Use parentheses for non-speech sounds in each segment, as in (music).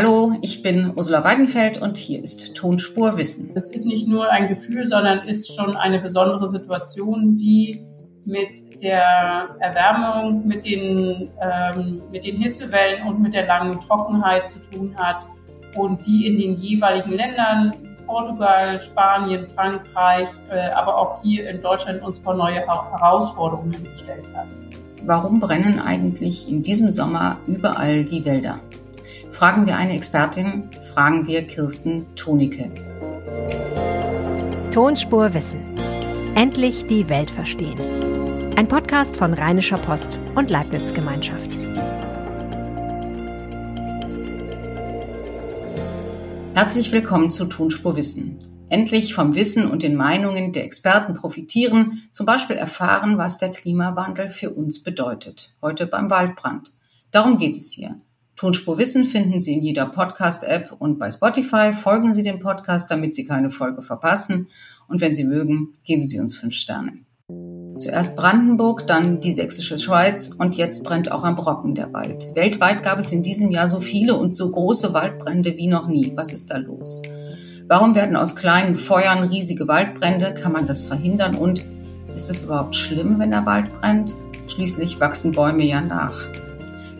Hallo, ich bin Ursula Weidenfeld und hier ist Tonspur Wissen. Das ist nicht nur ein Gefühl, sondern ist schon eine besondere Situation, die mit der Erwärmung, mit den, ähm, mit den Hitzewellen und mit der langen Trockenheit zu tun hat und die in den jeweiligen Ländern, Portugal, Spanien, Frankreich, äh, aber auch hier in Deutschland uns vor neue Herausforderungen gestellt hat. Warum brennen eigentlich in diesem Sommer überall die Wälder? Fragen wir eine Expertin, fragen wir Kirsten Tonicke. Tonspur Wissen. Endlich die Welt verstehen. Ein Podcast von Rheinischer Post und Leibniz Gemeinschaft. Herzlich willkommen zu Tonspur Wissen. Endlich vom Wissen und den Meinungen der Experten profitieren, zum Beispiel erfahren, was der Klimawandel für uns bedeutet. Heute beim Waldbrand. Darum geht es hier. Tonspur Wissen finden Sie in jeder Podcast-App und bei Spotify. Folgen Sie dem Podcast, damit Sie keine Folge verpassen. Und wenn Sie mögen, geben Sie uns fünf Sterne. Zuerst Brandenburg, dann die sächsische Schweiz und jetzt brennt auch am Brocken der Wald. Weltweit gab es in diesem Jahr so viele und so große Waldbrände wie noch nie. Was ist da los? Warum werden aus kleinen Feuern riesige Waldbrände? Kann man das verhindern? Und ist es überhaupt schlimm, wenn der Wald brennt? Schließlich wachsen Bäume ja nach.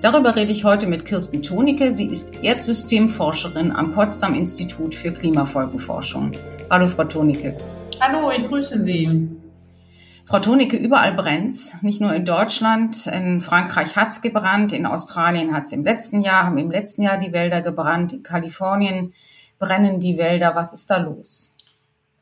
Darüber rede ich heute mit Kirsten Tonicke. Sie ist Erdsystemforscherin am Potsdam Institut für Klimafolgenforschung. Hallo, Frau Tonicke. Hallo, ich grüße Sie. Frau Tonicke, überall brennt's. Nicht nur in Deutschland. In Frankreich hat's gebrannt. In Australien hat's im letzten Jahr, haben im letzten Jahr die Wälder gebrannt. In Kalifornien brennen die Wälder. Was ist da los?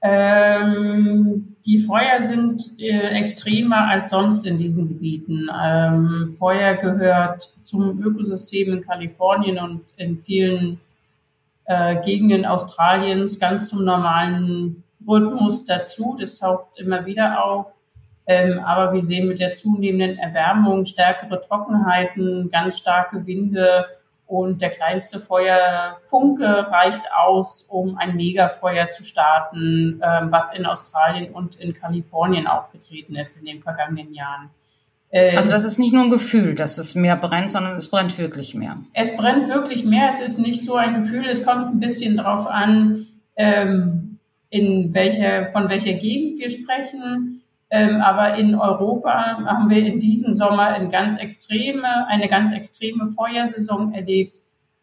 Ähm, die Feuer sind äh, extremer als sonst in diesen Gebieten. Ähm, Feuer gehört zum Ökosystem in Kalifornien und in vielen äh, Gegenden Australiens ganz zum normalen Rhythmus dazu. Das taucht immer wieder auf. Ähm, aber wir sehen mit der zunehmenden Erwärmung stärkere Trockenheiten, ganz starke Winde und der kleinste Feuerfunke reicht aus, um ein Megafeuer zu starten, ähm, was in Australien und in Kalifornien aufgetreten ist in den vergangenen Jahren. Ähm, also das ist nicht nur ein Gefühl, dass es mehr brennt, sondern es brennt wirklich mehr. Es brennt wirklich mehr. Es ist nicht so ein Gefühl. Es kommt ein bisschen drauf an, ähm, in welcher, von welcher Gegend wir sprechen. Ähm, aber in Europa haben wir in diesem Sommer eine ganz extreme, eine ganz extreme Feuersaison erlebt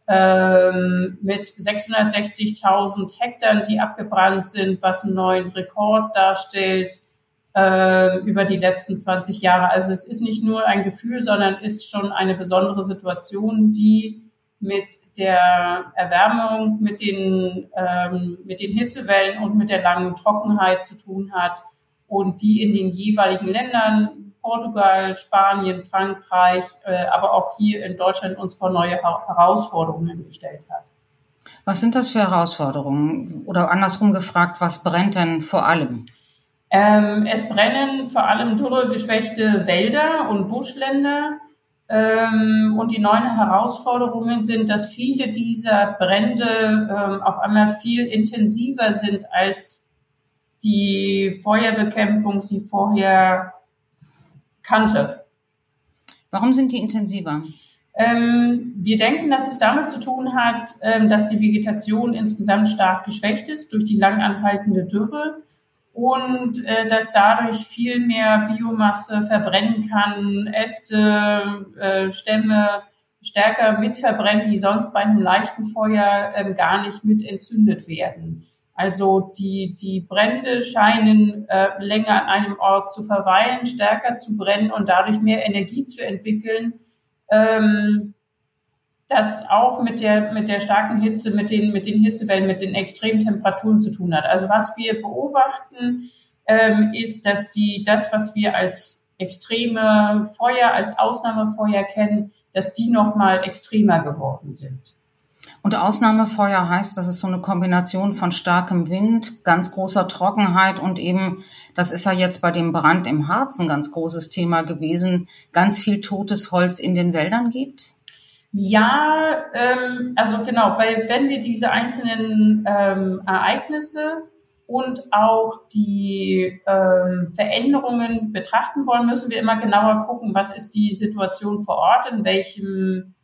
ähm, mit 660.000 Hektar, die abgebrannt sind, was einen neuen Rekord darstellt äh, über die letzten 20 Jahre. Also es ist nicht nur ein Gefühl, sondern ist schon eine besondere Situation, die mit der Erwärmung, mit den, ähm, mit den Hitzewellen und mit der langen Trockenheit zu tun hat und die in den jeweiligen Ländern, Portugal, Spanien, Frankreich, äh, aber auch hier in Deutschland uns vor neue Herausforderungen gestellt hat. Was sind das für Herausforderungen? Oder andersrum gefragt, was brennt denn vor allem? Ähm, es brennen vor allem dürregeschwächte Wälder und Buschländer. Ähm, und die neuen Herausforderungen sind, dass viele dieser Brände ähm, auf einmal viel intensiver sind als die Feuerbekämpfung sie vorher kannte. Warum sind die intensiver? Ähm, wir denken, dass es damit zu tun hat, ähm, dass die Vegetation insgesamt stark geschwächt ist durch die lang anhaltende Dürre und äh, dass dadurch viel mehr Biomasse verbrennen kann, Äste, äh, Stämme stärker mitverbrennen, die sonst bei einem leichten Feuer äh, gar nicht mit entzündet werden. Also die, die Brände scheinen äh, länger an einem Ort zu verweilen, stärker zu brennen und dadurch mehr Energie zu entwickeln. Ähm, das auch mit der, mit der starken Hitze, mit den, mit den Hitzewellen, mit den extremen Temperaturen zu tun hat. Also was wir beobachten, ähm, ist, dass die, das, was wir als extreme Feuer, als Ausnahmefeuer kennen, dass die nochmal extremer geworden sind. Und Ausnahmefeuer heißt, das ist so eine Kombination von starkem Wind, ganz großer Trockenheit und eben, das ist ja jetzt bei dem Brand im Harz ein ganz großes Thema gewesen, ganz viel totes Holz in den Wäldern gibt? Ja, ähm, also genau, weil wenn wir diese einzelnen ähm, Ereignisse und auch die ähm, Veränderungen betrachten wollen, müssen wir immer genauer gucken, was ist die Situation vor Ort, in welchem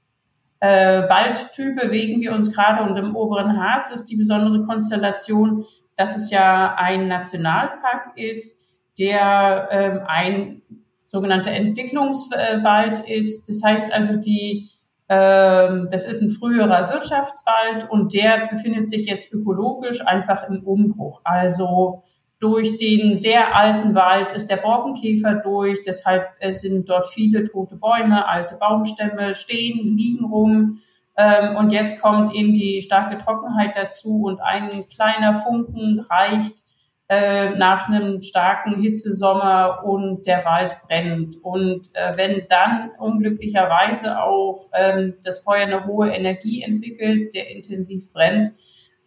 äh, Waldtyp bewegen wir uns gerade und im oberen Harz ist die besondere Konstellation, dass es ja ein Nationalpark ist, der ähm, ein sogenannter Entwicklungswald ist. Das heißt also, die, ähm, das ist ein früherer Wirtschaftswald und der befindet sich jetzt ökologisch einfach im Umbruch. Also durch den sehr alten Wald ist der Borkenkäfer durch, deshalb äh, sind dort viele tote Bäume, alte Baumstämme stehen, liegen rum. Ähm, und jetzt kommt eben die starke Trockenheit dazu und ein kleiner Funken reicht äh, nach einem starken Hitzesommer und der Wald brennt. Und äh, wenn dann unglücklicherweise auch ähm, das Feuer eine hohe Energie entwickelt, sehr intensiv brennt,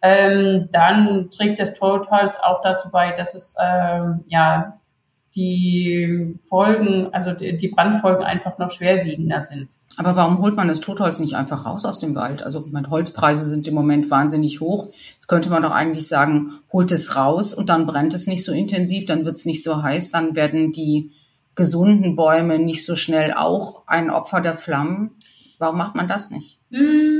ähm, dann trägt das Totholz auch dazu bei, dass es ähm, ja die Folgen, also die Brandfolgen einfach noch schwerwiegender sind. Aber warum holt man das Totholz nicht einfach raus aus dem Wald? Also meine Holzpreise sind im Moment wahnsinnig hoch. Jetzt könnte man doch eigentlich sagen, holt es raus und dann brennt es nicht so intensiv, dann wird es nicht so heiß, dann werden die gesunden Bäume nicht so schnell auch ein Opfer der Flammen. Warum macht man das nicht? Mmh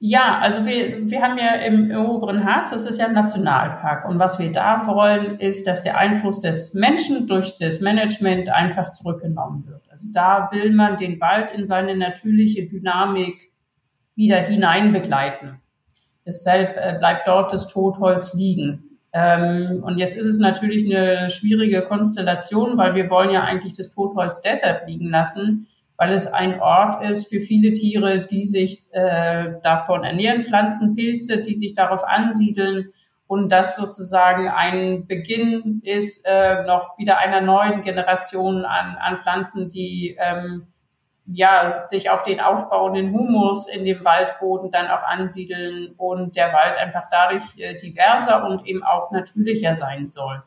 ja, also wir, wir haben ja im, oberen Harz, das ist ja ein Nationalpark. Und was wir da wollen, ist, dass der Einfluss des Menschen durch das Management einfach zurückgenommen wird. Also da will man den Wald in seine natürliche Dynamik wieder hinein begleiten. Deshalb äh, bleibt dort das Totholz liegen. Ähm, und jetzt ist es natürlich eine schwierige Konstellation, weil wir wollen ja eigentlich das Totholz deshalb liegen lassen, weil es ein Ort ist für viele Tiere, die sich äh, davon ernähren, Pflanzen, Pilze, die sich darauf ansiedeln und das sozusagen ein Beginn ist äh, noch wieder einer neuen Generation an, an Pflanzen, die ähm, ja sich auf den aufbauenden Humus in dem Waldboden dann auch ansiedeln und der Wald einfach dadurch äh, diverser und eben auch natürlicher sein soll.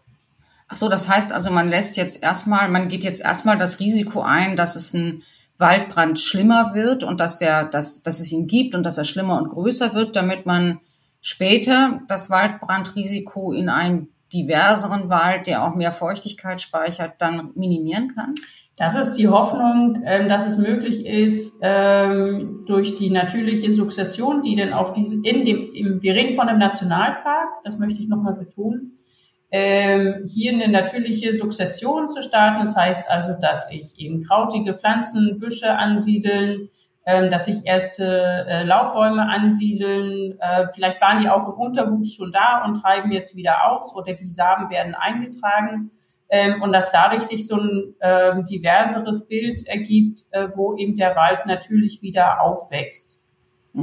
Ach so, das heißt also, man lässt jetzt erstmal, man geht jetzt erstmal das Risiko ein, dass es ein Waldbrand schlimmer wird und dass der, dass, dass es ihn gibt und dass er schlimmer und größer wird, damit man später das Waldbrandrisiko in einen diverseren Wald, der auch mehr Feuchtigkeit speichert, dann minimieren kann? Das ist die Hoffnung, ähm, dass es möglich ist, ähm, durch die natürliche Sukzession, die dann auf diese, in dem, wir reden von einem Nationalpark, das möchte ich nochmal betonen, ähm, hier eine natürliche Sukzession zu starten. Das heißt also, dass ich eben krautige Pflanzen, Büsche ansiedeln, ähm, dass sich erste äh, Laubbäume ansiedeln. Äh, vielleicht waren die auch im Unterwuchs schon da und treiben jetzt wieder aus oder die Samen werden eingetragen. Ähm, und dass dadurch sich so ein äh, diverseres Bild ergibt, äh, wo eben der Wald natürlich wieder aufwächst.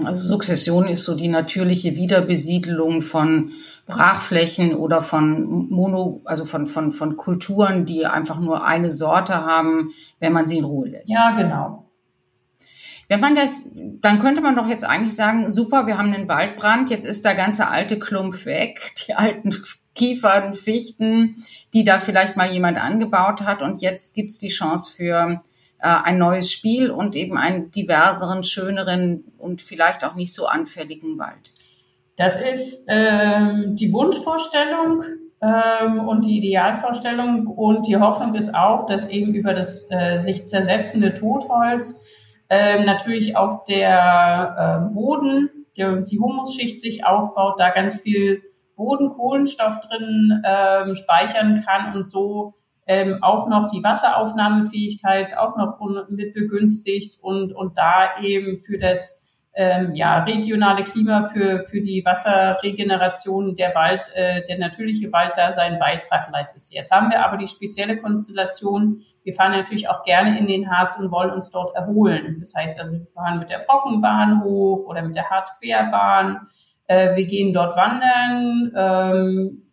Also Sukzession ist so die natürliche Wiederbesiedelung von Brachflächen oder von Mono, also von, von, von Kulturen, die einfach nur eine Sorte haben, wenn man sie in Ruhe lässt. Ja, genau. Wenn man das, dann könnte man doch jetzt eigentlich sagen, super, wir haben einen Waldbrand, jetzt ist der ganze alte Klump weg, die alten Kiefern, Fichten, die da vielleicht mal jemand angebaut hat und jetzt gibt's die Chance für ein neues Spiel und eben einen diverseren, schöneren und vielleicht auch nicht so anfälligen Wald. Das ist ähm, die Wunschvorstellung ähm, und die Idealvorstellung und die Hoffnung ist auch, dass eben über das äh, sich zersetzende Totholz ähm, natürlich auch der äh, Boden, der, die Humusschicht sich aufbaut, da ganz viel Bodenkohlenstoff drin ähm, speichern kann und so ähm, auch noch die Wasseraufnahmefähigkeit auch noch mit begünstigt und, und da eben für das ähm, ja, regionale Klima, für, für die Wasserregeneration der Wald, äh, der natürliche Wald da seinen Beitrag leistet. Jetzt haben wir aber die spezielle Konstellation, wir fahren natürlich auch gerne in den Harz und wollen uns dort erholen. Das heißt also, wir fahren mit der Brockenbahn hoch oder mit der Harzquerbahn. Äh, wir gehen dort wandern. Ähm,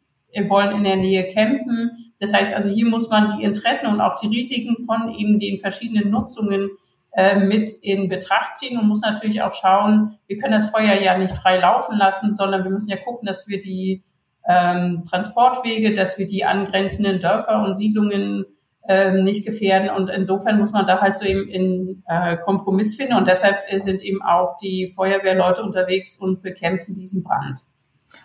wollen in der Nähe campen. Das heißt also, hier muss man die Interessen und auch die Risiken von eben den verschiedenen Nutzungen äh, mit in Betracht ziehen und muss natürlich auch schauen, wir können das Feuer ja nicht frei laufen lassen, sondern wir müssen ja gucken, dass wir die ähm, Transportwege, dass wir die angrenzenden Dörfer und Siedlungen ähm, nicht gefährden. Und insofern muss man da halt so eben in äh, Kompromiss finden. Und deshalb sind eben auch die Feuerwehrleute unterwegs und bekämpfen diesen Brand.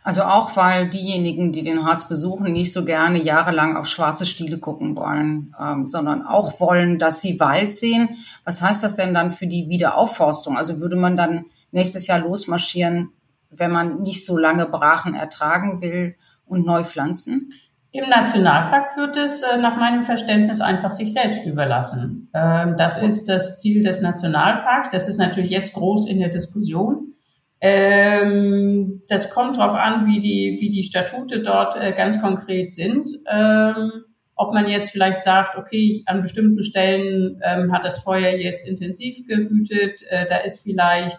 Also auch, weil diejenigen, die den Harz besuchen, nicht so gerne jahrelang auf schwarze Stiele gucken wollen, ähm, sondern auch wollen, dass sie Wald sehen. Was heißt das denn dann für die Wiederaufforstung? Also würde man dann nächstes Jahr losmarschieren, wenn man nicht so lange Brachen ertragen will und neu pflanzen? Im Nationalpark wird es äh, nach meinem Verständnis einfach sich selbst überlassen. Ähm, das ist das Ziel des Nationalparks. Das ist natürlich jetzt groß in der Diskussion. Ähm, das kommt darauf an, wie die, wie die Statute dort äh, ganz konkret sind. Ähm, ob man jetzt vielleicht sagt, okay, an bestimmten Stellen hat das Feuer jetzt intensiv gewütet, äh, da ist vielleicht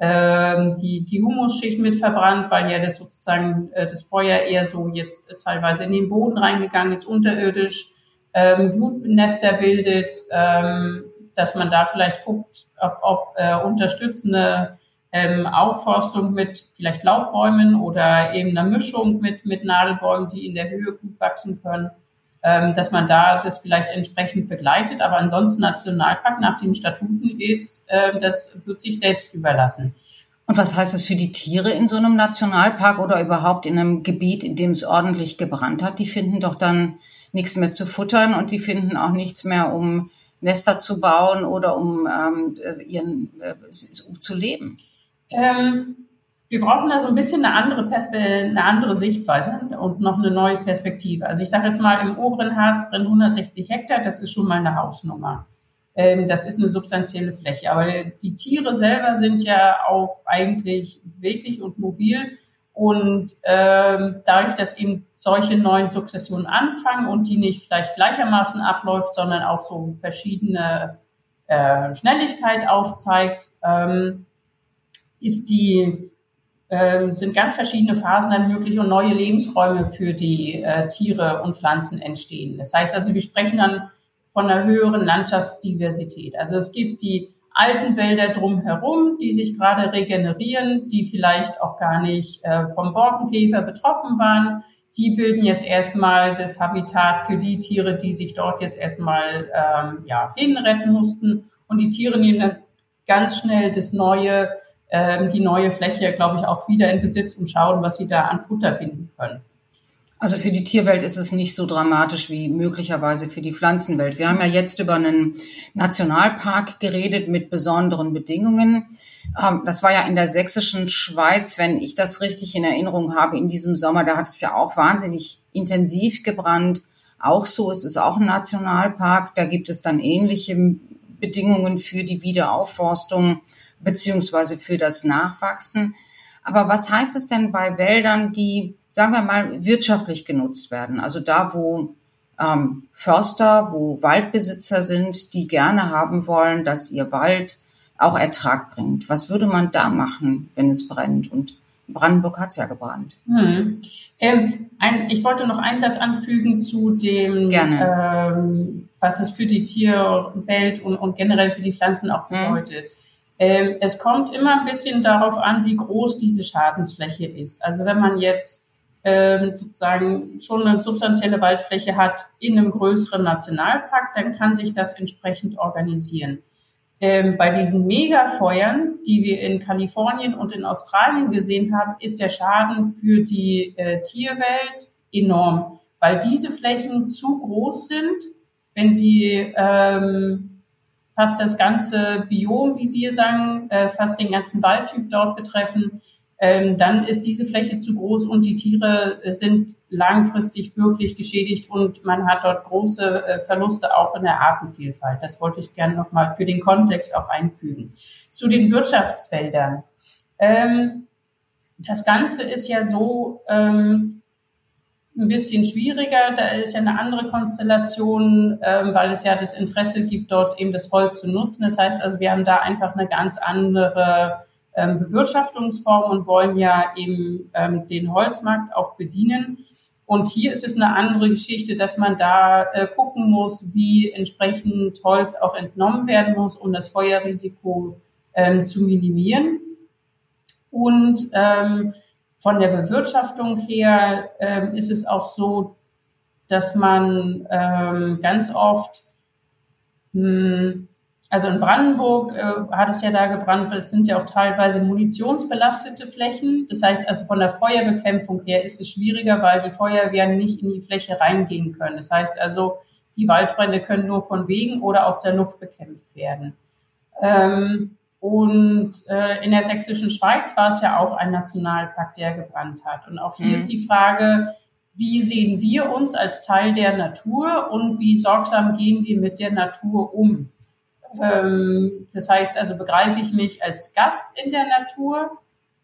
ähm, die, die Humusschicht mit verbrannt, weil ja das sozusagen äh, das Feuer eher so jetzt äh, teilweise in den Boden reingegangen ist, unterirdisch ähm, Blutnester bildet, ähm, dass man da vielleicht guckt, ob, ob äh, unterstützende ähm, Aufforstung mit vielleicht Laubbäumen oder eben einer Mischung mit, mit Nadelbäumen, die in der Höhe gut wachsen können, ähm, dass man da das vielleicht entsprechend begleitet. Aber ansonsten Nationalpark nach den Statuten ist, äh, das wird sich selbst überlassen. Und was heißt das für die Tiere in so einem Nationalpark oder überhaupt in einem Gebiet, in dem es ordentlich gebrannt hat? Die finden doch dann nichts mehr zu futtern und die finden auch nichts mehr, um Nester zu bauen oder um ähm, ihren äh, zu leben. Ähm, wir brauchen da so ein bisschen eine andere, eine andere Sichtweise und noch eine neue Perspektive. Also ich sage jetzt mal, im oberen Harz brennen 160 Hektar, das ist schon mal eine Hausnummer. Ähm, das ist eine substanzielle Fläche. Aber die Tiere selber sind ja auch eigentlich wirklich und mobil. Und ähm, dadurch, dass eben solche neuen Sukzessionen anfangen und die nicht vielleicht gleichermaßen abläuft, sondern auch so verschiedene äh, Schnelligkeit aufzeigt, ähm, ist die ähm, sind ganz verschiedene Phasen dann möglich und neue Lebensräume für die äh, Tiere und Pflanzen entstehen. Das heißt also, wir sprechen dann von einer höheren Landschaftsdiversität. Also es gibt die alten Wälder drumherum, die sich gerade regenerieren, die vielleicht auch gar nicht äh, vom Borkenkäfer betroffen waren. Die bilden jetzt erstmal das Habitat für die Tiere, die sich dort jetzt erstmal ähm, ja, hinretten mussten. Und die Tiere nehmen dann ganz schnell das neue ähm, die neue Fläche, glaube ich, auch wieder in Besitz und schauen, was sie da an Futter finden können. Also für die Tierwelt ist es nicht so dramatisch wie möglicherweise für die Pflanzenwelt. Wir haben ja jetzt über einen Nationalpark geredet mit besonderen Bedingungen. Ähm, das war ja in der sächsischen Schweiz, wenn ich das richtig in Erinnerung habe, in diesem Sommer. Da hat es ja auch wahnsinnig intensiv gebrannt. Auch so ist es auch ein Nationalpark. Da gibt es dann ähnliche Bedingungen für die Wiederaufforstung beziehungsweise für das Nachwachsen. Aber was heißt es denn bei Wäldern, die, sagen wir mal, wirtschaftlich genutzt werden? Also da, wo ähm, Förster, wo Waldbesitzer sind, die gerne haben wollen, dass ihr Wald auch Ertrag bringt. Was würde man da machen, wenn es brennt? Und Brandenburg hat es ja gebrannt. Hm. Ähm, ein, ich wollte noch einen Satz anfügen zu dem, ähm, was es für die Tierwelt und, und generell für die Pflanzen auch hm. bedeutet. Hm. Ähm, es kommt immer ein bisschen darauf an, wie groß diese Schadensfläche ist. Also wenn man jetzt ähm, sozusagen schon eine substanzielle Waldfläche hat in einem größeren Nationalpark, dann kann sich das entsprechend organisieren. Ähm, bei diesen Megafeuern, die wir in Kalifornien und in Australien gesehen haben, ist der Schaden für die äh, Tierwelt enorm, weil diese Flächen zu groß sind, wenn sie ähm, fast das ganze Biom, wie wir sagen, äh, fast den ganzen Waldtyp dort betreffen, ähm, dann ist diese Fläche zu groß und die Tiere äh, sind langfristig wirklich geschädigt und man hat dort große äh, Verluste auch in der Artenvielfalt. Das wollte ich gerne nochmal für den Kontext auch einfügen. Zu den Wirtschaftsfeldern. Ähm, das Ganze ist ja so, ähm, ein bisschen schwieriger. Da ist ja eine andere Konstellation, ähm, weil es ja das Interesse gibt, dort eben das Holz zu nutzen. Das heißt also, wir haben da einfach eine ganz andere ähm, Bewirtschaftungsform und wollen ja eben ähm, den Holzmarkt auch bedienen. Und hier ist es eine andere Geschichte, dass man da äh, gucken muss, wie entsprechend Holz auch entnommen werden muss, um das Feuerrisiko ähm, zu minimieren. Und ähm, von der Bewirtschaftung her ähm, ist es auch so, dass man ähm, ganz oft, mh, hm, also in Brandenburg äh, hat es ja da gebrannt, es sind ja auch teilweise munitionsbelastete Flächen. Das heißt also von der Feuerbekämpfung her ist es schwieriger, weil die Feuerwehren nicht in die Fläche reingehen können. Das heißt also, die Waldbrände können nur von Wegen oder aus der Luft bekämpft werden. Ähm, und äh, in der sächsischen Schweiz war es ja auch ein Nationalpark, der gebrannt hat. Und auch hier mhm. ist die Frage, wie sehen wir uns als Teil der Natur und wie sorgsam gehen wir mit der Natur um? Ähm, das heißt also, begreife ich mich als Gast in der Natur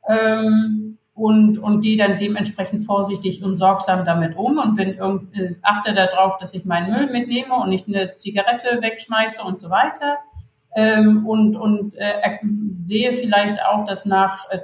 ähm, und, und gehe dann dementsprechend vorsichtig und sorgsam damit um und bin äh, achte darauf, dass ich meinen Müll mitnehme und nicht eine Zigarette wegschmeiße und so weiter. Ähm, und und äh, sehe vielleicht auch, dass nach äh,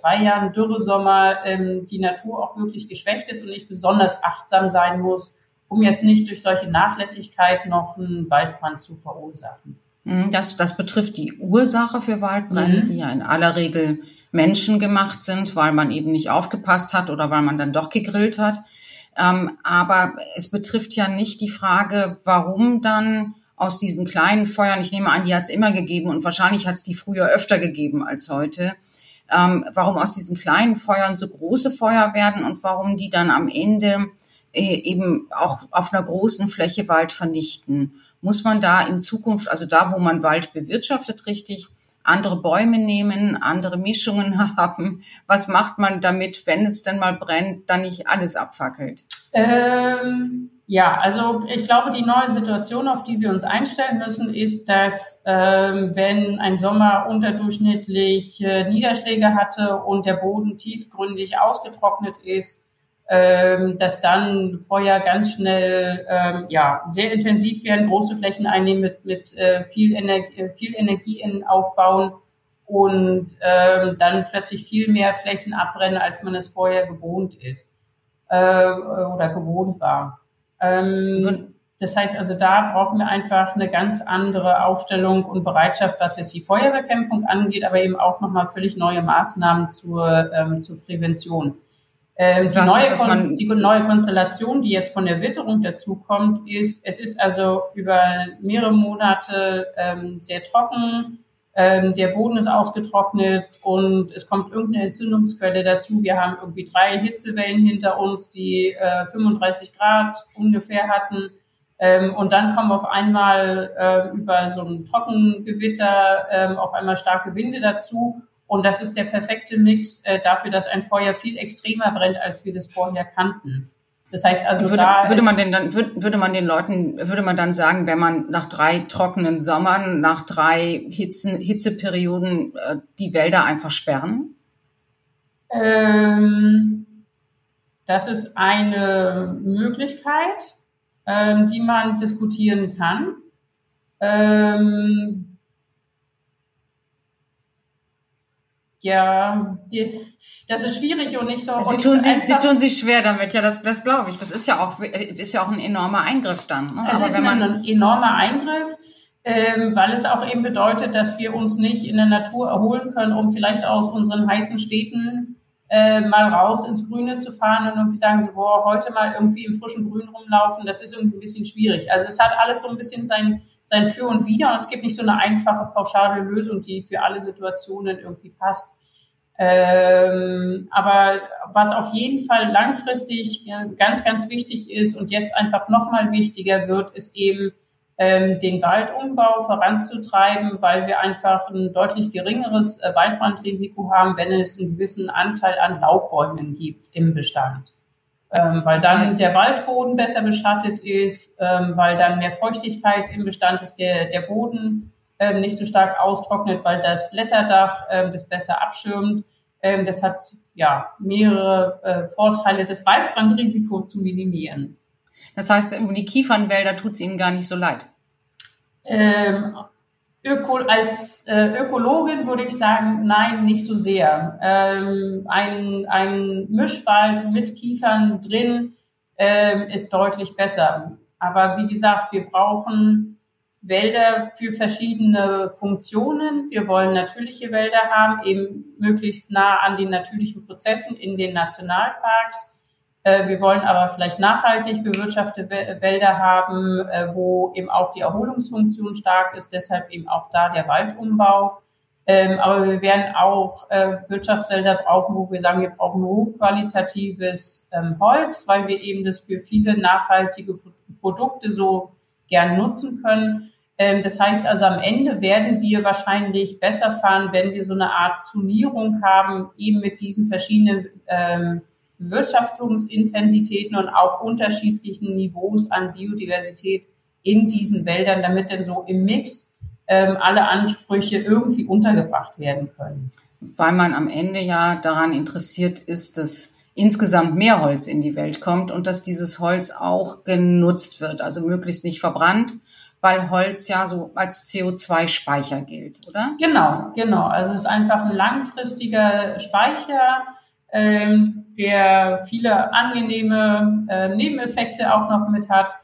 drei, Jahren Dürresommer ähm, die Natur auch wirklich geschwächt ist und ich besonders achtsam sein muss, um jetzt nicht durch solche Nachlässigkeit noch einen Waldbrand zu verursachen. Mhm, das, das betrifft die Ursache für Waldbrände, mhm. die ja in aller Regel menschengemacht sind, weil man eben nicht aufgepasst hat oder weil man dann doch gegrillt hat. Ähm, aber es betrifft ja nicht die Frage, warum dann aus diesen kleinen Feuern, ich nehme an, die hat es immer gegeben und wahrscheinlich hat es die früher öfter gegeben als heute, ähm, warum aus diesen kleinen Feuern so große Feuer werden und warum die dann am Ende äh, eben auch auf einer großen Fläche Wald vernichten muss man da in Zukunft, also da, wo man Wald bewirtschaftet, richtig andere Bäume nehmen, andere Mischungen (laughs) haben? Was macht man damit, wenn es denn mal brennt, dann nicht alles abfackelt? Ähm, ja, also ich glaube, die neue Situation, auf die wir uns einstellen müssen, ist, dass ähm, wenn ein Sommer unterdurchschnittlich äh, Niederschläge hatte und der Boden tiefgründig ausgetrocknet ist, ähm, dass dann Feuer ganz schnell ähm, ja sehr intensiv werden, große Flächen einnehmen mit, mit äh, viel, Energie, äh, viel Energie in aufbauen und ähm, dann plötzlich viel mehr Flächen abbrennen, als man es vorher gewohnt ist äh, oder gewohnt war. Ähm, das heißt also, da brauchen wir einfach eine ganz andere Aufstellung und Bereitschaft, was jetzt die Feuerbekämpfung angeht, aber eben auch nochmal völlig neue Maßnahmen zur, ähm, zur Prävention. Ähm, die, neue ist, die neue Konstellation, die jetzt von der Witterung dazukommt, ist, es ist also über mehrere Monate ähm, sehr trocken, ähm, der Boden ist ausgetrocknet und es kommt irgendeine Entzündungsquelle dazu. Wir haben irgendwie drei Hitzewellen hinter uns, die äh, 35 Grad ungefähr hatten. Ähm, und dann kommen auf einmal äh, über so ein Trockengewitter ähm, auf einmal starke Winde dazu und das ist der perfekte Mix äh, dafür, dass ein Feuer viel extremer brennt, als wir das vorher kannten. Das heißt also, würde, da würde man denn dann würde, würde man den Leuten würde man dann sagen, wenn man nach drei trockenen Sommern, nach drei Hitzen, Hitzeperioden äh, die Wälder einfach sperren? Ähm, das ist eine Möglichkeit, ähm, die man diskutieren kann. Ähm, ja, die, das ist schwierig und nicht so. Sie tun, sich, sie tun sich schwer damit, ja, das, das glaube ich. Das ist ja auch, ist ja auch ein enormer Eingriff dann. Ne? Es ist ein, ein enormer Eingriff, ähm, weil es auch eben bedeutet, dass wir uns nicht in der Natur erholen können, um vielleicht aus unseren heißen Städten äh, mal raus ins Grüne zu fahren und irgendwie sagen so, boah, heute mal irgendwie im frischen Grün rumlaufen, das ist irgendwie ein bisschen schwierig. Also es hat alles so ein bisschen sein, sein Für und Wider und es gibt nicht so eine einfache, pauschale Lösung, die für alle Situationen irgendwie passt. Ähm, aber was auf jeden Fall langfristig ganz, ganz wichtig ist und jetzt einfach nochmal wichtiger wird, ist eben ähm, den Waldumbau voranzutreiben, weil wir einfach ein deutlich geringeres äh, Waldbrandrisiko haben, wenn es einen gewissen Anteil an Laubbäumen gibt im Bestand. Ähm, weil dann der Waldboden besser beschattet ist, ähm, weil dann mehr Feuchtigkeit im Bestand ist, der, der Boden ähm, nicht so stark austrocknet, weil das Blätterdach ähm, das besser abschirmt. Ähm, das hat ja mehrere äh, Vorteile, das Waldbrandrisiko zu minimieren. Das heißt, die Kiefernwälder tut es Ihnen gar nicht so leid. Ähm, Öko, als äh, Ökologin würde ich sagen, nein, nicht so sehr. Ähm, ein, ein Mischwald mit Kiefern drin ähm, ist deutlich besser. Aber wie gesagt, wir brauchen Wälder für verschiedene Funktionen. Wir wollen natürliche Wälder haben, eben möglichst nah an den natürlichen Prozessen in den Nationalparks. Äh, wir wollen aber vielleicht nachhaltig bewirtschaftete Wälder haben, äh, wo eben auch die Erholungsfunktion stark ist, deshalb eben auch da der Waldumbau. Ähm, aber wir werden auch äh, Wirtschaftswälder brauchen, wo wir sagen, wir brauchen hochqualitatives ähm, Holz, weil wir eben das für viele nachhaltige Produkte so gern nutzen können. Ähm, das heißt also, am Ende werden wir wahrscheinlich besser fahren, wenn wir so eine Art Zonierung haben, eben mit diesen verschiedenen ähm, Wirtschaftungsintensitäten und auch unterschiedlichen Niveaus an Biodiversität in diesen Wäldern, damit dann so im Mix ähm, alle Ansprüche irgendwie untergebracht werden können. Weil man am Ende ja daran interessiert ist, dass insgesamt mehr Holz in die Welt kommt und dass dieses Holz auch genutzt wird, also möglichst nicht verbrannt, weil Holz ja so als CO2-Speicher gilt, oder? Genau, genau. Also es ist einfach ein langfristiger Speicher ähm, der viele angenehme äh, Nebeneffekte auch noch mit hat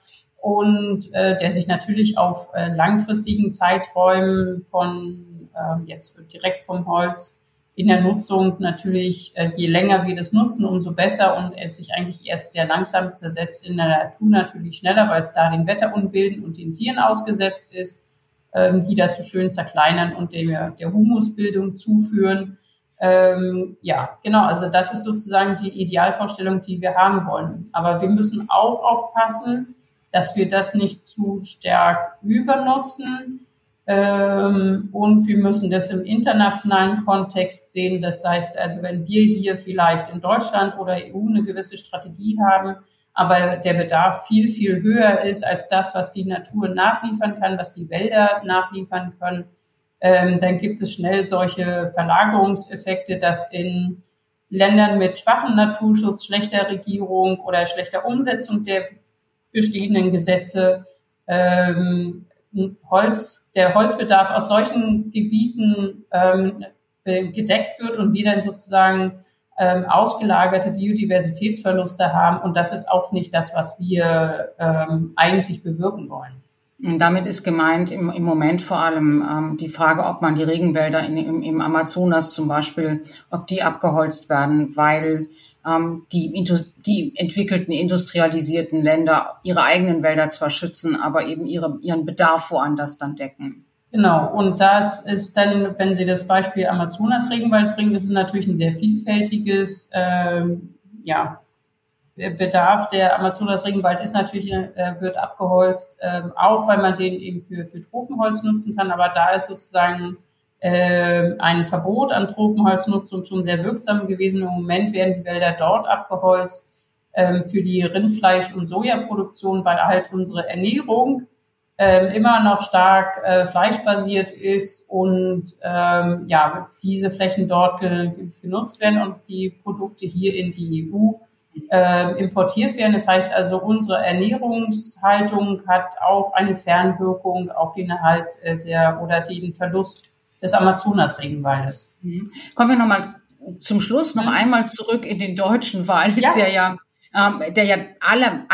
und äh, der sich natürlich auf äh, langfristigen Zeiträumen von äh, jetzt direkt vom Holz in der Nutzung natürlich, äh, je länger wir das nutzen, umso besser und sich eigentlich erst sehr langsam zersetzt in der Natur natürlich schneller, weil es da den Wetterunbilden und den Tieren ausgesetzt ist, ähm, die das so schön zerkleinern und der, der Humusbildung zuführen. Ähm, ja, genau, also das ist sozusagen die Idealvorstellung, die wir haben wollen. Aber wir müssen auch aufpassen, dass wir das nicht zu stark übernutzen. Ähm, und wir müssen das im internationalen Kontext sehen. Das heißt also, wenn wir hier vielleicht in Deutschland oder EU eine gewisse Strategie haben, aber der Bedarf viel, viel höher ist als das, was die Natur nachliefern kann, was die Wälder nachliefern können, ähm, dann gibt es schnell solche Verlagerungseffekte, dass in Ländern mit schwachem Naturschutz, schlechter Regierung oder schlechter Umsetzung der bestehenden Gesetze ähm, Holz, der Holzbedarf aus solchen Gebieten ähm, gedeckt wird und wir dann sozusagen ähm, ausgelagerte Biodiversitätsverluste haben. Und das ist auch nicht das, was wir ähm, eigentlich bewirken wollen. Und damit ist gemeint im, im Moment vor allem ähm, die Frage, ob man die Regenwälder in, im, im Amazonas zum Beispiel, ob die abgeholzt werden, weil die, die entwickelten, industrialisierten Länder ihre eigenen Wälder zwar schützen, aber eben ihre, ihren Bedarf woanders dann decken. Genau, und das ist dann, wenn Sie das Beispiel Amazonas-Regenwald bringen, das ist natürlich ein sehr vielfältiges ähm, ja, Bedarf der Amazonas-Regenwald ist natürlich, äh, wird abgeholzt, äh, auch weil man den eben für, für Tropenholz nutzen kann. Aber da ist sozusagen äh, ein Verbot an Tropenholznutzung schon sehr wirksam gewesen. Im Moment werden die Wälder dort abgeholzt äh, für die Rindfleisch- und Sojaproduktion, weil halt unsere Ernährung äh, immer noch stark äh, fleischbasiert ist und ähm, ja, diese Flächen dort ge genutzt werden und die Produkte hier in die EU äh, importiert werden. Das heißt also, unsere Ernährungshaltung hat auch eine Fernwirkung auf den Erhalt äh, der oder den Verlust des Amazonas-Regenwaldes. Mhm. Kommen wir nochmal zum Schluss noch mhm. einmal zurück in den deutschen Wald, ja. der ja ähm, der ja alle,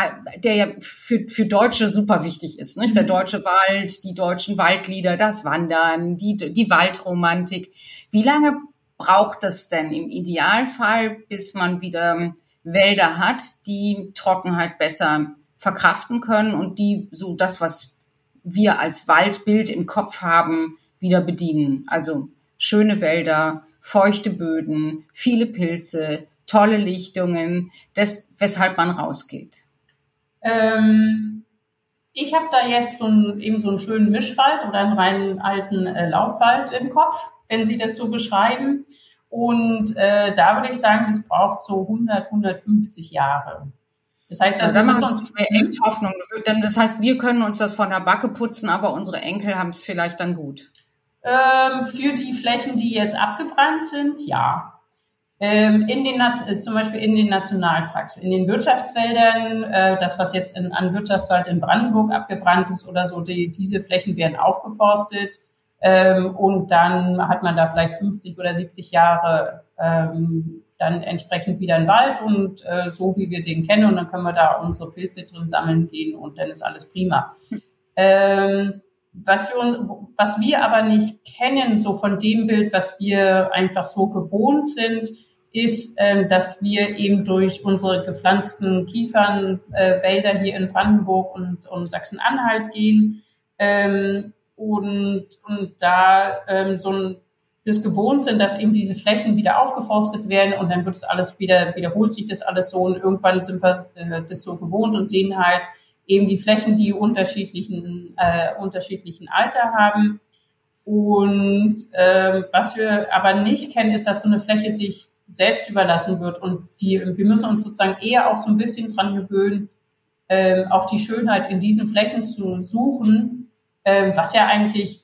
der ja für, für Deutsche super wichtig ist. Nicht? Der mhm. deutsche Wald, die deutschen Waldlieder, das Wandern, die, die Waldromantik. Wie lange braucht es denn im Idealfall, bis man wieder Wälder hat, die Trockenheit besser verkraften können und die so das, was wir als Waldbild im Kopf haben, wieder bedienen. Also schöne Wälder, feuchte Böden, viele Pilze, tolle Lichtungen, das, weshalb man rausgeht. Ähm, ich habe da jetzt so einen, eben so einen schönen Mischwald oder einen reinen alten äh, Laubwald im Kopf, wenn Sie das so beschreiben. Und äh, da würde ich sagen, das braucht so 100, 150 Jahre. Das heißt, also, also müssen uns echt Hoffnung. Denn das heißt, wir können uns das von der Backe putzen, aber unsere Enkel haben es vielleicht dann gut. Ähm, für die Flächen, die jetzt abgebrannt sind, ja. Ähm, in den, äh, zum Beispiel in den Nationalparks, in den Wirtschaftswäldern, äh, das, was jetzt in, an Wirtschaftswald in Brandenburg abgebrannt ist oder so, die, diese Flächen werden aufgeforstet. Ähm, und dann hat man da vielleicht 50 oder 70 Jahre ähm, dann entsprechend wieder einen Wald und äh, so wie wir den kennen und dann können wir da unsere Pilze drin sammeln gehen und dann ist alles prima. Ähm, was wir, was wir aber nicht kennen, so von dem Bild, was wir einfach so gewohnt sind, ist, äh, dass wir eben durch unsere gepflanzten Kiefernwälder äh, hier in Brandenburg und, und Sachsen-Anhalt gehen ähm, und, und da ähm, so ein das gewohnt sind, dass eben diese Flächen wieder aufgeforstet werden und dann wird es alles wieder, wiederholt sich das alles so und irgendwann sind wir äh, das so gewohnt und sehen halt eben die Flächen, die unterschiedlichen, äh, unterschiedlichen Alter haben. Und äh, was wir aber nicht kennen, ist, dass so eine Fläche sich selbst überlassen wird und die, wir müssen uns sozusagen eher auch so ein bisschen dran gewöhnen, äh, auch die Schönheit in diesen Flächen zu suchen, äh, was ja eigentlich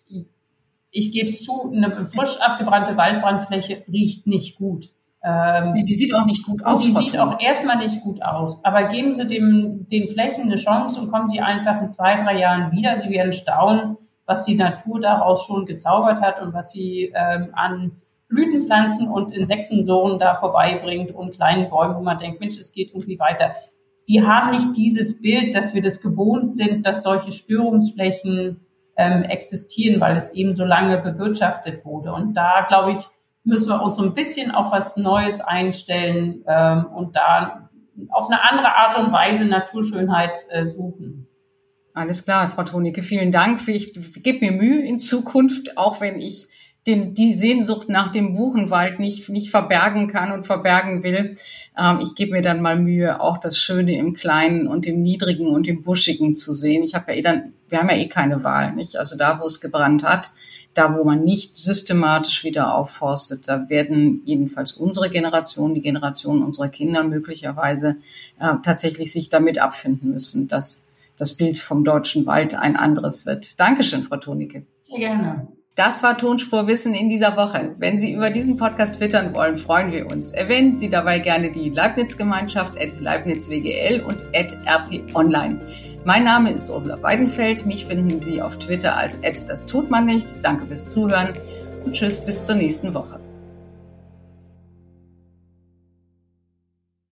ich gebe es zu, eine frisch abgebrannte Waldbrandfläche riecht nicht gut. Ähm, nee, die sieht auch nicht gut aus. Die sieht auch erstmal nicht gut aus. Aber geben Sie dem, den Flächen eine Chance und kommen Sie einfach in zwei, drei Jahren wieder. Sie werden staunen, was die Natur daraus schon gezaubert hat und was sie ähm, an Blütenpflanzen und Insektensohren da vorbeibringt und kleinen Bäumen, wo man denkt, Mensch, es geht irgendwie weiter. Wir haben nicht dieses Bild, dass wir das gewohnt sind, dass solche Störungsflächen ähm, existieren, weil es eben so lange bewirtschaftet wurde. Und da, glaube ich, müssen wir uns so ein bisschen auf was Neues einstellen ähm, und da auf eine andere Art und Weise Naturschönheit äh, suchen. Alles klar, Frau Tonicke, vielen Dank. Ich gebe mir Mühe in Zukunft, auch wenn ich den, die Sehnsucht nach dem Buchenwald nicht, nicht verbergen kann und verbergen will. Ähm, ich gebe mir dann mal Mühe, auch das Schöne im Kleinen und im Niedrigen und im Buschigen zu sehen. Ich habe ja eh dann, wir haben ja eh keine Wahl, nicht? Also da, wo es gebrannt hat, da, wo man nicht systematisch wieder aufforstet, da werden jedenfalls unsere Generation, die Generation unserer Kinder möglicherweise äh, tatsächlich sich damit abfinden müssen, dass das Bild vom deutschen Wald ein anderes wird. Dankeschön, Frau Tonicke. Sehr gerne. Das war Tonspur Wissen in dieser Woche. Wenn Sie über diesen Podcast twittern wollen, freuen wir uns. Erwähnen Sie dabei gerne die Leibniz-Gemeinschaft at LeibnizWGL und at RP Mein Name ist Ursula Weidenfeld. Mich finden Sie auf Twitter als das tut man nicht. Danke fürs Zuhören und tschüss bis zur nächsten Woche.